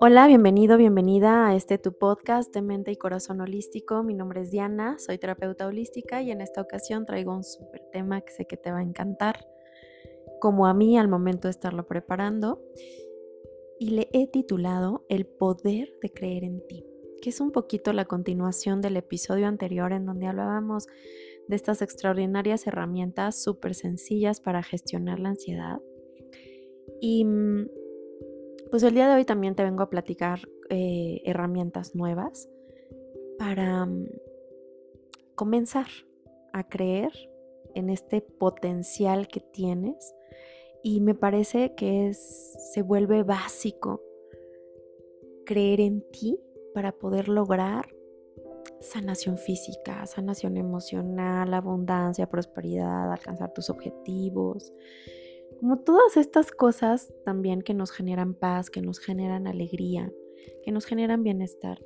Hola, bienvenido, bienvenida a este tu podcast de mente y corazón holístico. Mi nombre es Diana, soy terapeuta holística y en esta ocasión traigo un súper tema que sé que te va a encantar, como a mí al momento de estarlo preparando. Y le he titulado El poder de creer en ti, que es un poquito la continuación del episodio anterior en donde hablábamos de estas extraordinarias herramientas súper sencillas para gestionar la ansiedad. Y mm, pues el día de hoy también te vengo a platicar eh, herramientas nuevas para mm, comenzar a creer en este potencial que tienes y me parece que es, se vuelve básico creer en ti para poder lograr sanación física, sanación emocional, abundancia, prosperidad, alcanzar tus objetivos, como todas estas cosas también que nos generan paz, que nos generan alegría, que nos generan bienestar.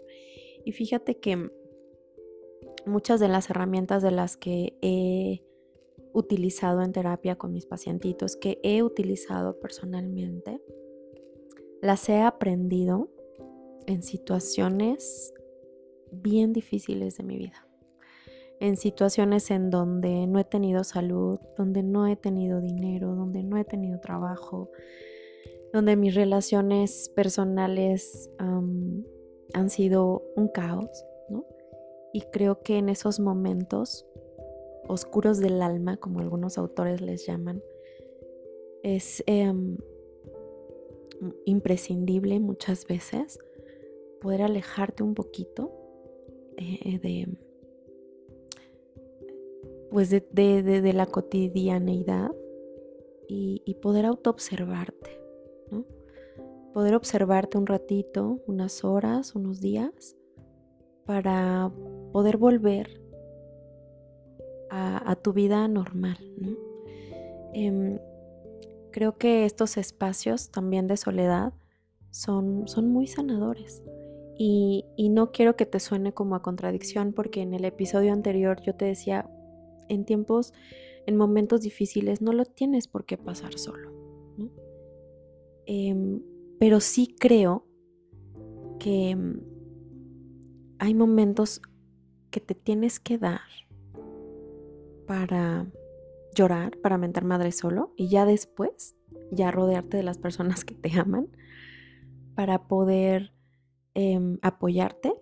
Y fíjate que muchas de las herramientas de las que he utilizado en terapia con mis pacientitos, que he utilizado personalmente, las he aprendido en situaciones bien difíciles de mi vida en situaciones en donde no he tenido salud, donde no he tenido dinero, donde no he tenido trabajo, donde mis relaciones personales han sido un caos, ¿no? Y creo que en esos momentos oscuros del alma, como algunos autores les llaman, es em, imprescindible muchas veces poder alejarte un poquito eh, de pues de, la cotidianeidad y, poder autoobservarte, ¿no? Poder observarte un ratito, unas horas, unos días, para poder volver a, tu vida normal, em, creo que estos espacios también de soledad son, son muy sanadores. Y, no quiero que te suene como a contradicción porque en el episodio anterior yo te decía, en tiempos, en momentos difíciles, no lo tienes por qué pasar solo. Em, pero sí creo que em, hay momentos que te tienes que dar para llorar, para mentar madre solo y ya después, ya rodearte de las personas que te aman para poder em, apoyarte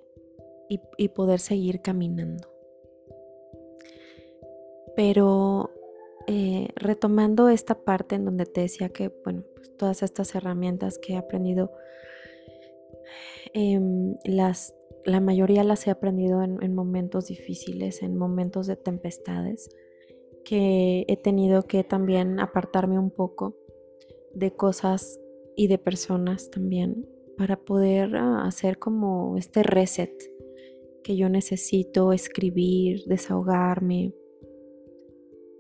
y poder seguir caminando. Pero eh, retomando esta parte en donde te decía que, bueno, pues todas estas herramientas que he aprendido, em, las, la mayoría las he aprendido en, en, momentos difíciles, en momentos de tempestades, que he tenido que también apartarme un poco de cosas y de personas también para poder ah, hacer como este reset que yo necesito, escribir, desahogarme,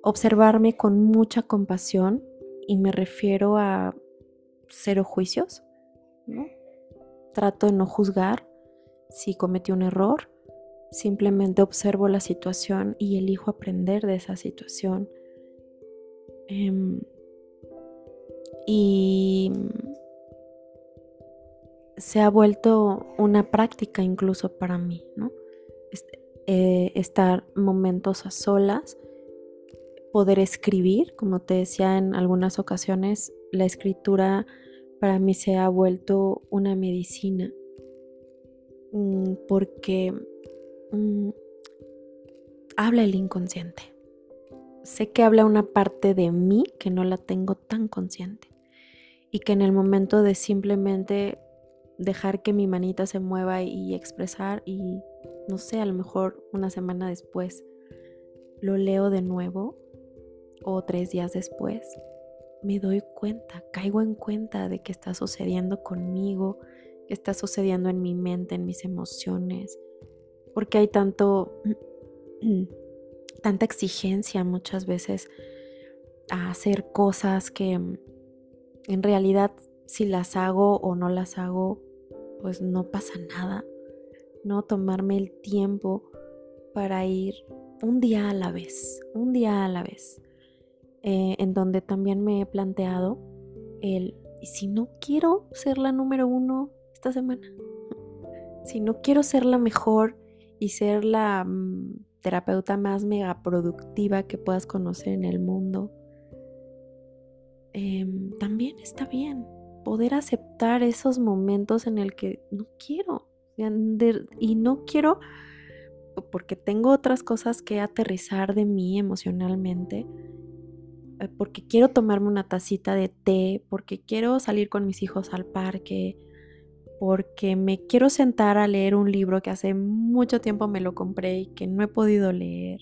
observarme con mucha compasión y me refiero a cero juicios. Trato de no juzgar si cometí un error, simplemente observo la situación y elijo aprender de esa situación. Em, y se ha vuelto una práctica incluso para mí, ¿no? Eh, estar momentos a solas poder escribir, como te decía en algunas ocasiones, la escritura para mí se ha vuelto una medicina, mm, porque mm, habla el inconsciente. Sé que habla una parte de mí que no la tengo tan consciente y que en el momento de simplemente dejar que mi manita se mueva y expresar y no sé, a lo mejor una semana después lo leo de nuevo o tres días después, me doy cuenta, caigo en cuenta de qué está sucediendo conmigo, qué está sucediendo en mi mente, en mis emociones, porque hay tanto, tanta exigencia muchas veces a hacer cosas que en realidad si las hago o no las hago, pues no pasa nada, ¿no? Tomarme el tiempo para ir un día a la vez, un día a la vez. eh, en donde también me he planteado el, ¿y si no quiero ser la número uno esta semana? Si no quiero ser la mejor y ser la mm, terapeuta más mega productiva que puedas conocer en el mundo, em, también está bien poder aceptar esos momentos en el que no quiero y no quiero porque tengo otras cosas que aterrizar de mí emocionalmente, eh, porque quiero tomarme una tacita de té, porque quiero salir con mis hijos al parque, porque me quiero sentar a leer un libro que hace mucho tiempo me lo compré y que no he podido leer.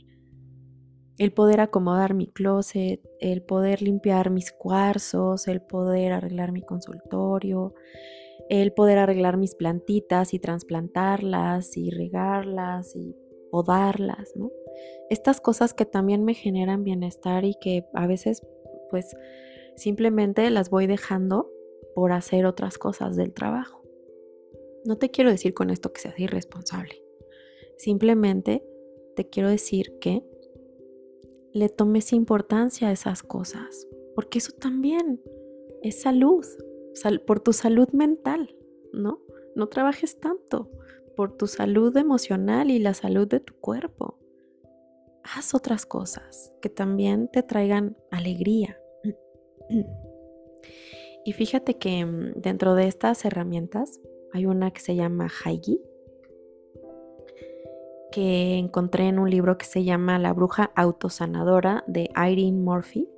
El poder acomodar mi closet, el poder limpiar mis cuarzos, el poder arreglar mi consultorio, el poder arreglar mis plantitas y trasplantarlas y regarlas y podarlas, ¿no? Estas cosas que también me generan bienestar y que a veces pues simplemente las voy dejando por hacer otras cosas del trabajo. No te quiero decir con esto que seas irresponsable. Simplemente te quiero decir que le tomes importancia a esas cosas, porque eso también es salud, por tu salud mental, ¿no? No trabajes tanto por tu salud emocional y la salud de tu cuerpo. Haz otras cosas que también te traigan alegría. Y fíjate que mm, dentro de estas herramientas hay una que se llama Haigi, que encontré en un libro que se llama La bruja autosanadora de Irene Murphy.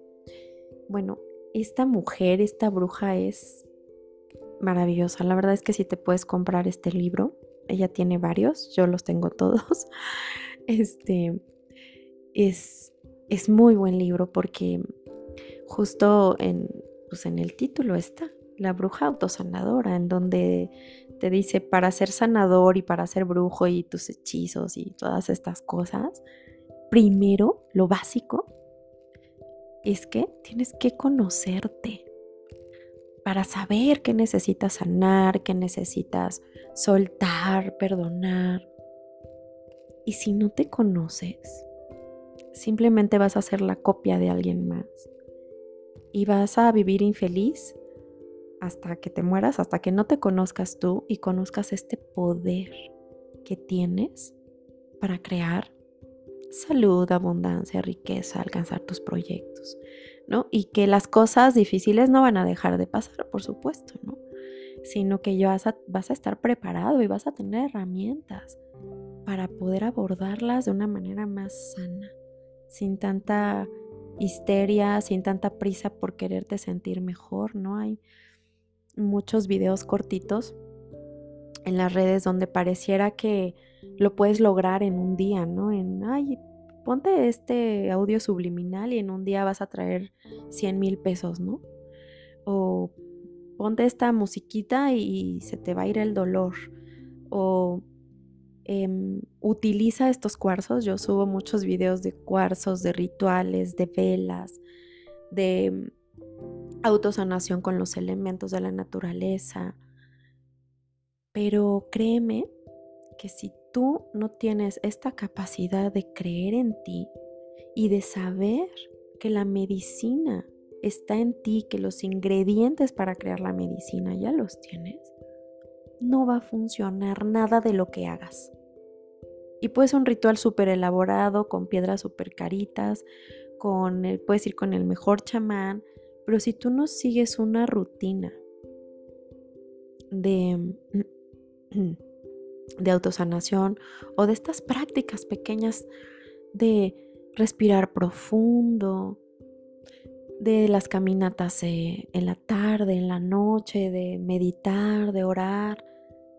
Bueno, esta mujer, esta bruja es maravillosa. La verdad es que si te puedes comprar este libro, ella tiene varios, yo los tengo todos. Este es, es muy buen libro porque justo en, pues en el título está la bruja autosanadora, en donde te dice para ser sanador y para ser brujo y tus hechizos y todas estas cosas, primero lo básico es que tienes que conocerte para saber qué necesitas sanar, qué necesitas soltar, perdonar. Y si no te conoces, simplemente vas a ser la copia de alguien más. Y vas a vivir infeliz hasta que te mueras, hasta que no te conozcas tú y conozcas este poder que tienes para crear salud, abundancia, riqueza, alcanzar tus proyectos. Y que las cosas difíciles no van a dejar de pasar, por supuesto, ¿no? Sino que ya vas a, vas a estar preparado y vas a tener herramientas para poder abordarlas de una manera más sana, sin tanta histeria, sin tanta prisa por quererte sentir mejor, ¿no? Hay muchos videos cortitos en las redes donde pareciera que lo puedes lograr en un día, ¿no? En, ay, ponte este audio subliminal y en un día vas a traer 100 mil pesos, ¿no? O ponte esta musiquita y se te va a ir el dolor. O em, utiliza estos cuarzos. Yo subo muchos videos de cuarzos, de rituales, de velas, de autosanación con los elementos de la naturaleza. Pero créeme que si tú no tienes esta capacidad de creer en ti y de saber que la medicina está en ti, que los ingredientes para crear la medicina ya los tienes, no va a funcionar nada de lo que hagas. Y puede un ritual súper elaborado, con piedras súper caritas, con puedes ir con el mejor chamán, pero si tú no sigues una rutina de de autosanación o de estas prácticas pequeñas de respirar profundo, de las caminatas eh, en la tarde, en la noche, de meditar, de orar,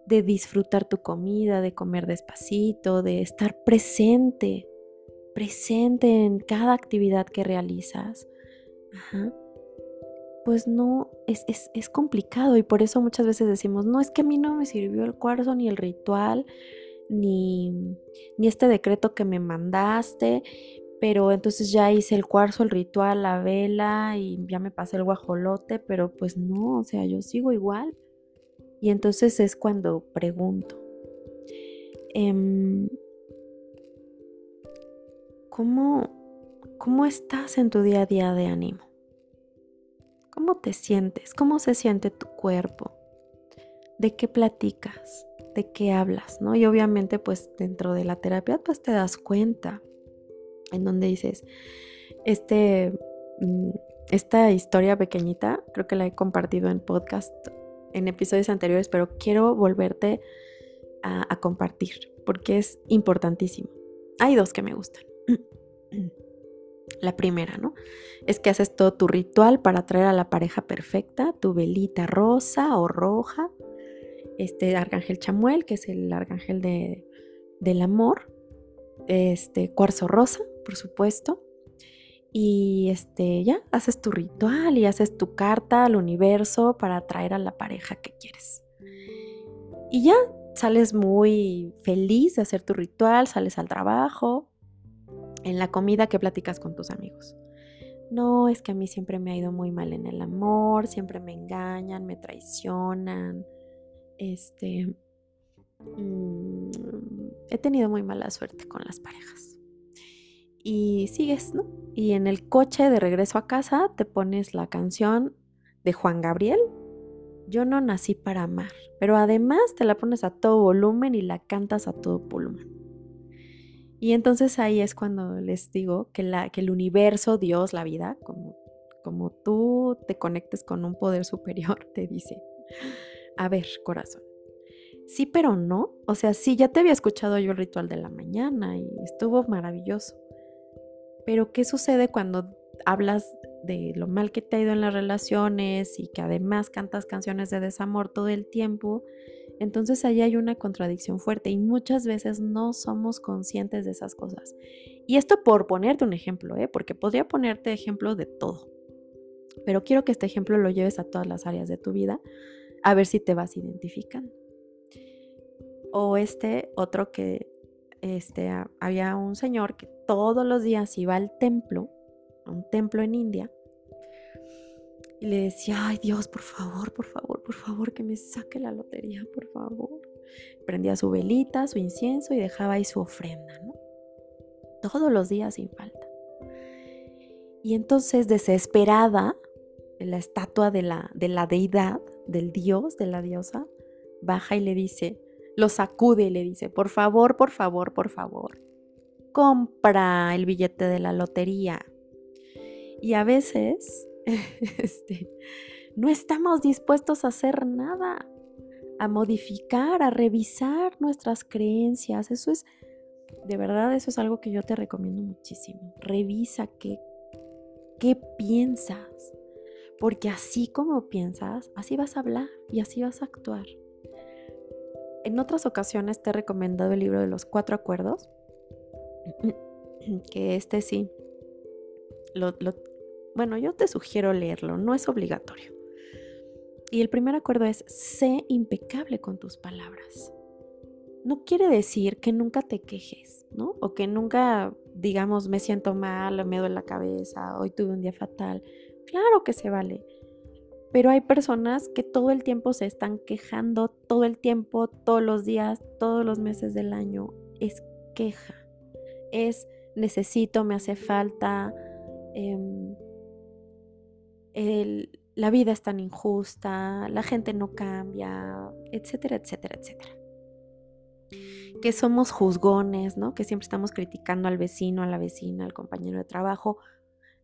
de disfrutar tu comida, de comer despacito, de estar presente, presente en cada actividad que realizas. Ajá pues no, es, es, complicado y por eso muchas veces decimos, no, es que a mí no me sirvió el cuarzo ni el ritual, ni, ni este decreto que me mandaste, pero entonces ya hice el cuarzo, el ritual, la vela y ya me pasé el guajolote, pero pues no, o sea, yo sigo igual. Y entonces es cuando pregunto, em, ¿cómo, ¿cómo estás en tu día a día de ánimo? ¿Cómo te sientes? ¿Cómo se siente tu cuerpo? ¿De qué platicas? ¿De qué hablas? ¿No? Y obviamente pues dentro de la terapia pues te das cuenta en donde dices, este, mm, esta historia pequeñita, creo que la he compartido en podcast, en episodios anteriores, pero quiero volverte a, a compartir porque es importantísimo. Hay dos que me gustan. La primera, ¿no? Es que haces todo tu ritual para atraer a la pareja perfecta, tu velita rosa o roja, este arcángel chamuel, que es el arcángel de, del amor, este cuarzo rosa, por supuesto, y este ya haces tu ritual y haces tu carta al universo para atraer a la pareja que quieres. Y ya sales muy feliz de hacer tu ritual, sales al trabajo, en la comida que platicas con tus amigos. No, es que a mí siempre me ha ido muy mal en el amor, siempre me engañan, me traicionan. Este, mm, he tenido muy mala suerte con las parejas. Y sigues, ¿no? Y en el coche de regreso a casa te pones la canción de Juan Gabriel, Yo no nací para amar, pero además te la pones a todo volumen y la cantas a todo pulmón. Y entonces ahí es cuando les digo que, el universo, Dios, la vida, como, como tú te conectes con un poder superior, te dice, a ver, corazón, sí, pero no. O sea, sí, ya te había escuchado yo el ritual de la mañana y estuvo maravilloso. Pero ¿qué sucede cuando hablas de lo mal que te ha ido en las relaciones y que además cantas canciones de desamor todo el tiempo? Entonces ahí hay una contradicción fuerte y muchas veces no somos conscientes de esas cosas. Y esto por ponerte un ejemplo, ¿eh? porque podría ponerte ejemplo de todo. Pero quiero que este ejemplo lo lleves a todas las áreas de tu vida, a ver si te vas identificando. O este otro que este, había un señor que todos los días iba al templo, a un templo en India, y le decía, ay Dios, por favor, por favor, por favor, que me saque la lotería, por favor. Prendía su velita, su incienso y dejaba ahí su ofrenda, ¿no? Todos los días sin falta. Y entonces, desesperada, la estatua de la, de la deidad, del dios, de la diosa, baja y le dice, lo sacude y le dice, por favor, por favor, por favor, compra el billete de la lotería. Y a veces este, no estamos dispuestos a hacer nada, a modificar, a revisar nuestras creencias. Eso es, de verdad, eso es algo que yo te recomiendo muchísimo. Revisa qué, qué piensas, porque así como piensas, así vas a hablar y así vas a actuar. En otras ocasiones te he recomendado el libro de los cuatro acuerdos, que este sí, lo, lo, bueno, yo te sugiero leerlo, no es obligatorio. Y el primer acuerdo es, sé impecable con tus palabras. No quiere decir que nunca te quejes, ¿no? O que nunca digamos, me siento mal, me duele la cabeza, hoy tuve un día fatal. Claro que se vale. Pero hay personas que todo el tiempo se están quejando, todo el tiempo, todos los días, todos los meses del año. Es queja. Es necesito, me hace falta. Eh, la vida es tan injusta, la gente no cambia, etcétera, etcétera, etcétera. Que somos juzgones, ¿no? Que siempre estamos criticando al vecino, a la vecina, al compañero de trabajo.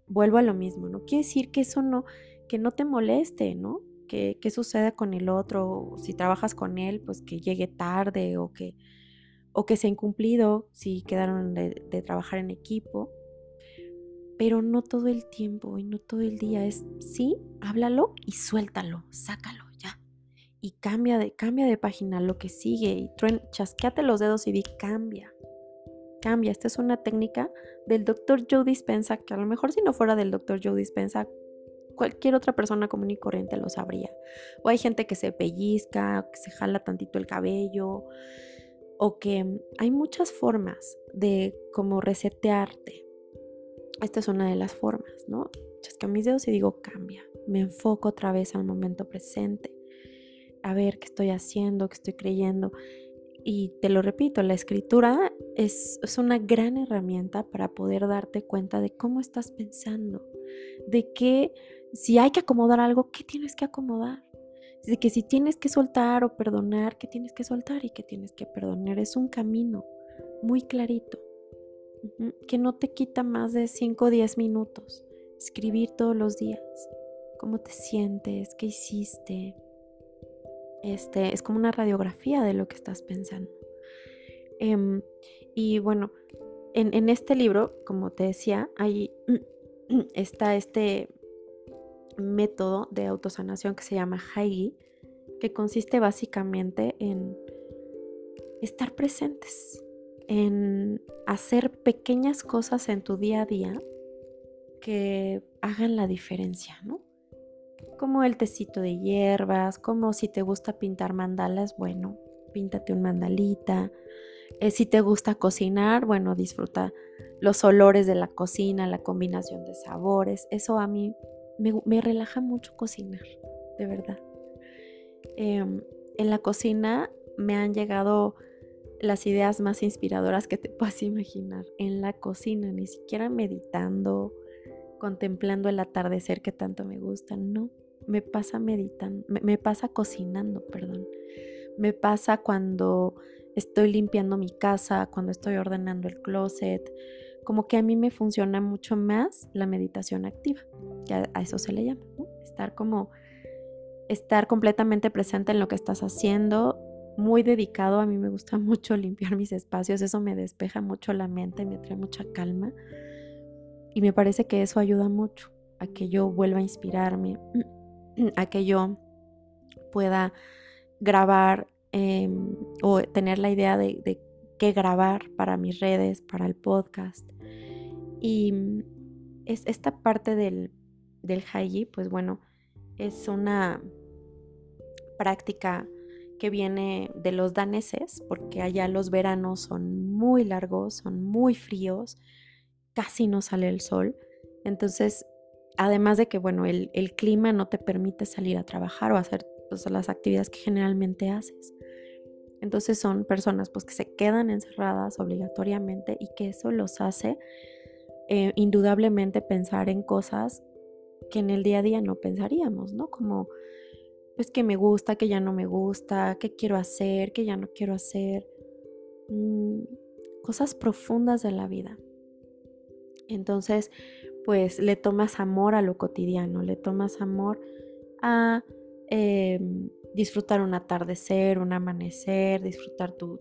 Vuelvo a lo mismo, ¿no? Quiere decir que eso no, que no te moleste, ¿no? Que, que suceda con el otro, si trabajas con él, pues que llegue tarde o que, o que sea incumplido, si quedaron de trabajar en equipo pero no todo el tiempo y no todo el día. Es sí, háblalo y suéltalo, sácalo ya. Y cambia de, cambia de página lo que sigue y truen, chasqueate los dedos y di cambia. Cambia. Esta es una técnica del doctor Joe Dispensa, que a lo mejor si no fuera del doctor Joe Dispensa, cualquier otra persona común y corriente lo sabría. O hay gente que se pellizca, que se jala tantito el cabello, o que hay muchas formas de como resetearte esta es una de las formas, ¿no? Chasca mis dedos y digo, cambia. Me enfoco otra vez al momento presente. A ver qué estoy haciendo, qué estoy creyendo. y te lo repito, la escritura es, una gran herramienta para poder darte cuenta de cómo estás pensando, de que si hay que acomodar algo, ¿qué tienes que acomodar? De que si tienes que soltar o perdonar, ¿qué tienes que soltar y qué tienes que perdonar? Es un camino muy clarito, que no te quita más de 5 o 10 minutos. Escribir todos los días, cómo te sientes, qué hiciste, este, es como una radiografía de lo que estás pensando. Em, y bueno, en, este libro, como te decía, ahí está este método de autosanación que se llama Haigi, que consiste básicamente en estar presentes, en hacer pequeñas cosas en tu día a día que hagan la diferencia, ¿no? como el tecito de hierbas, como si te gusta pintar mandalas, bueno, píntate un mandalita. Eh, si te gusta cocinar, bueno, disfruta los olores de la cocina, la combinación de sabores. Eso a mí me, relaja mucho cocinar, de verdad. Em, en la cocina me han llegado las ideas más inspiradoras que te puedas imaginar. En la cocina, ni siquiera meditando, contemplando el atardecer que tanto me gusta, no me pasa meditando, me, pasa cocinando, perdón. Me pasa cuando estoy limpiando mi casa, cuando estoy ordenando el closet. Como que a mí me funciona mucho más la meditación activa, que a, eso se le llama, Estar como, estar completamente presente en lo que estás haciendo, muy dedicado. A mí me gusta mucho limpiar mis espacios, eso me despeja mucho la mente, me trae mucha calma. Y me parece que eso ayuda mucho a que yo vuelva a inspirarme, a que yo pueda grabar em, o tener la idea de, qué grabar para mis redes, para el podcast. Y es esta parte del, del pues bueno, es una práctica que viene de los daneses, porque allá los veranos son muy largos, son muy fríos, casi no sale el sol. Entonces además de que, bueno, el, clima no te permite salir a trabajar o hacer pues, las actividades que generalmente haces. Entonces son personas pues que se quedan encerradas obligatoriamente y que eso los hace eh, indudablemente pensar en cosas que en el día a día no pensaríamos, ¿no? Como pues que me gusta, que ya no me gusta, que quiero hacer, que ya no quiero hacer. Mm, cosas profundas de la vida. Entonces, pues le tomas amor a lo cotidiano, le tomas amor a em, disfrutar un atardecer, un amanecer, disfrutar tu,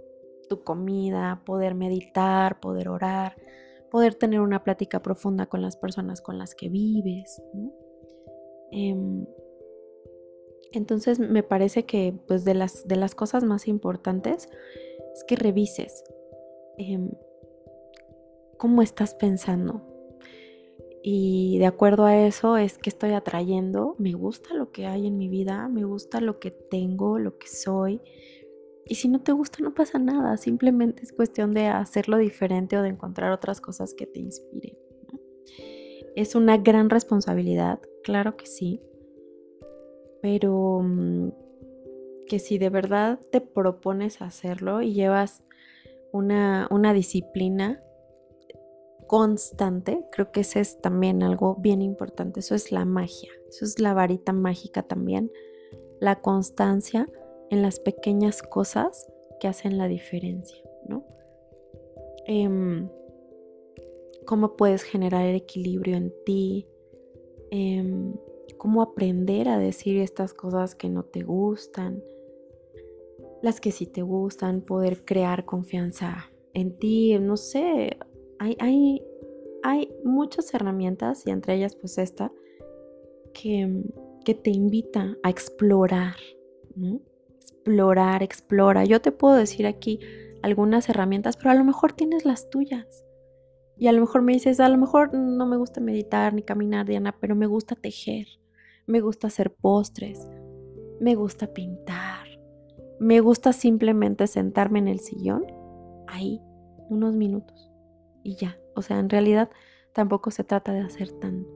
comida, poder meditar, poder orar, poder tener una plática profunda con las personas con las que vives. Em, entonces me parece que pues de las, de las cosas más importantes es que revises em, cómo estás pensando, y de acuerdo a eso es que estoy atrayendo, me gusta lo que hay en mi vida, me gusta lo que tengo, lo que soy. Y si no te gusta no pasa nada, simplemente es cuestión de hacerlo diferente o de encontrar otras cosas que te inspiren. Es una gran responsabilidad, claro que sí, pero mm, que si de verdad te propones hacerlo y llevas una, una disciplina, constante, creo que ese es también algo bien importante, eso es la magia, eso es la varita mágica también, la constancia en las pequeñas cosas que hacen la diferencia, ¿no? Em, cómo puedes generar el equilibrio en ti, em, cómo aprender a decir estas cosas que no te gustan, las que sí te gustan, poder crear confianza en ti, no sé, hay, hay, muchas herramientas y entre ellas pues esta que, que te invita a explorar, Explorar, explora. Yo te puedo decir aquí algunas herramientas, pero a lo mejor tienes las tuyas. Y a lo mejor me dices, a lo mejor no me gusta meditar ni caminar, Diana, pero me gusta tejer, me gusta hacer postres, me gusta pintar, me gusta simplemente sentarme en el sillón, ahí, unos minutos y ya. O sea, en realidad tampoco se trata de hacer tanto.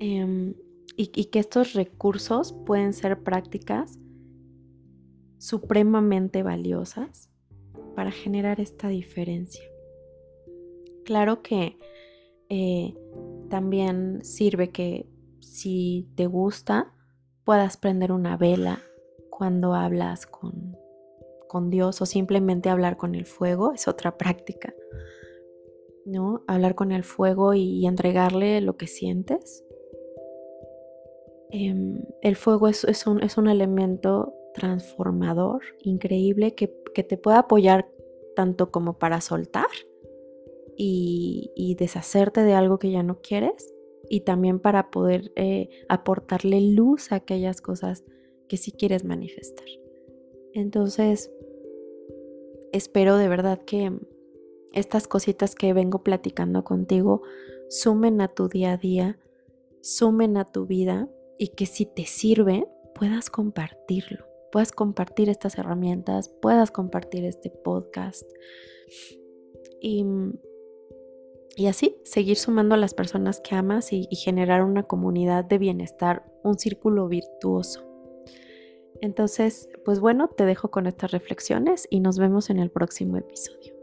Em, y, que estos recursos pueden ser prácticas supremamente valiosas para generar esta diferencia. Claro que eh, también sirve que si te gusta, puedas prender una vela cuando hablas con, con Dios o simplemente hablar con el fuego, es otra práctica. ¿no? Hablar con el fuego y, entregarle lo que sientes. Em, el fuego es, un, es, un, elemento transformador, increíble, que, te puede apoyar tanto como para soltar y, deshacerte de algo que ya no quieres, y también para poder eh, aportarle luz a aquellas cosas que sí quieres manifestar. Entonces, espero de verdad que estas cositas que vengo platicando contigo sumen a tu día a día, sumen a tu vida y que si te sirve, puedas compartirlo, puedas compartir estas herramientas, puedas compartir este podcast y, y así seguir sumando a las personas que amas y, generar una comunidad de bienestar, un círculo virtuoso. Entonces, pues bueno, te dejo con estas reflexiones y nos vemos en el próximo episodio.